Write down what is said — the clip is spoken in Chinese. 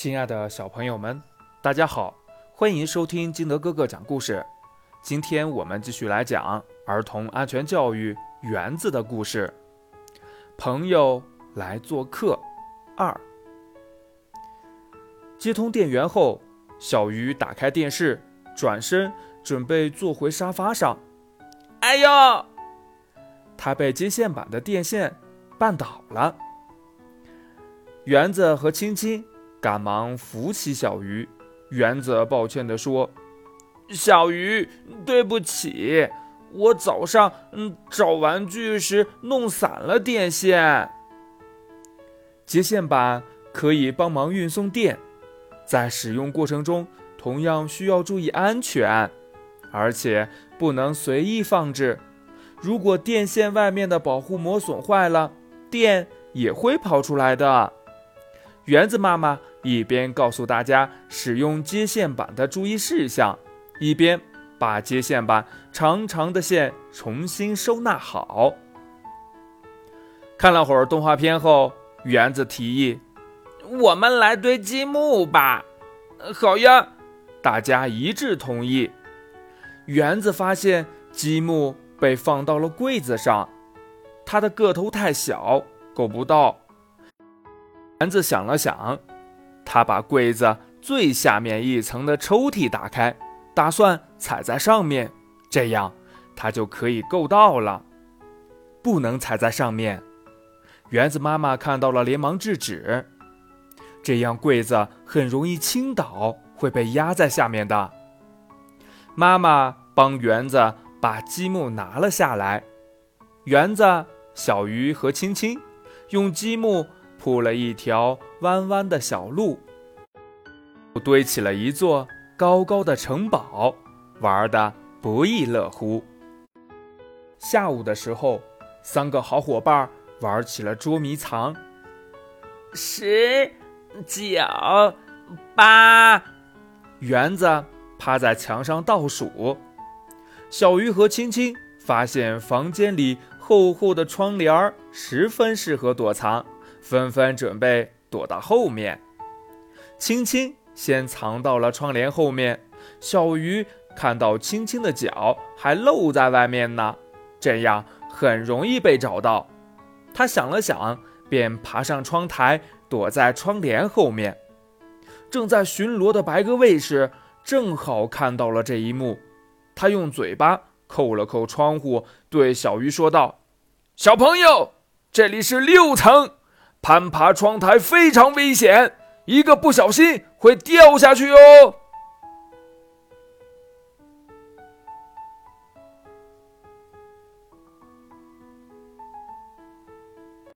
亲爱的小朋友们，大家好，欢迎收听金德哥哥讲故事。今天我们继续来讲儿童安全教育园子的故事。朋友来做客二。接通电源后，小鱼打开电视，转身准备坐回沙发上。哎呦！他被接线板的电线绊倒了。园子和青青。赶忙扶起小鱼，园子抱歉地说：“小鱼，对不起，我早上嗯找玩具时弄散了电线。接线板可以帮忙运送电，在使用过程中同样需要注意安全，而且不能随意放置。如果电线外面的保护膜损坏了，电也会跑出来的。”园子妈妈一边告诉大家使用接线板的注意事项，一边把接线板长长的线重新收纳好。看了会儿动画片后，园子提议：“我们来堆积木吧。”“好呀！”大家一致同意。园子发现积木被放到了柜子上，它的个头太小，够不到。园子想了想，他把柜子最下面一层的抽屉打开，打算踩在上面，这样他就可以够到了。不能踩在上面，园子妈妈看到了，连忙制止。这样柜子很容易倾倒，会被压在下面的。妈妈帮园子把积木拿了下来，园子、小鱼和青青用积木。铺了一条弯弯的小路，堆起了一座高高的城堡，玩的不亦乐乎。下午的时候，三个好伙伴玩起了捉迷藏。十、九、八，园子趴在墙上倒数。小鱼和青青发现房间里厚厚的窗帘十分适合躲藏。纷纷准备躲到后面，青青先藏到了窗帘后面。小鱼看到青青的脚还露在外面呢，这样很容易被找到。他想了想，便爬上窗台，躲在窗帘后面。正在巡逻的白鸽卫士正好看到了这一幕，他用嘴巴扣了扣窗户，对小鱼说道：“小朋友，这里是六层。”攀爬窗台非常危险，一个不小心会掉下去哦。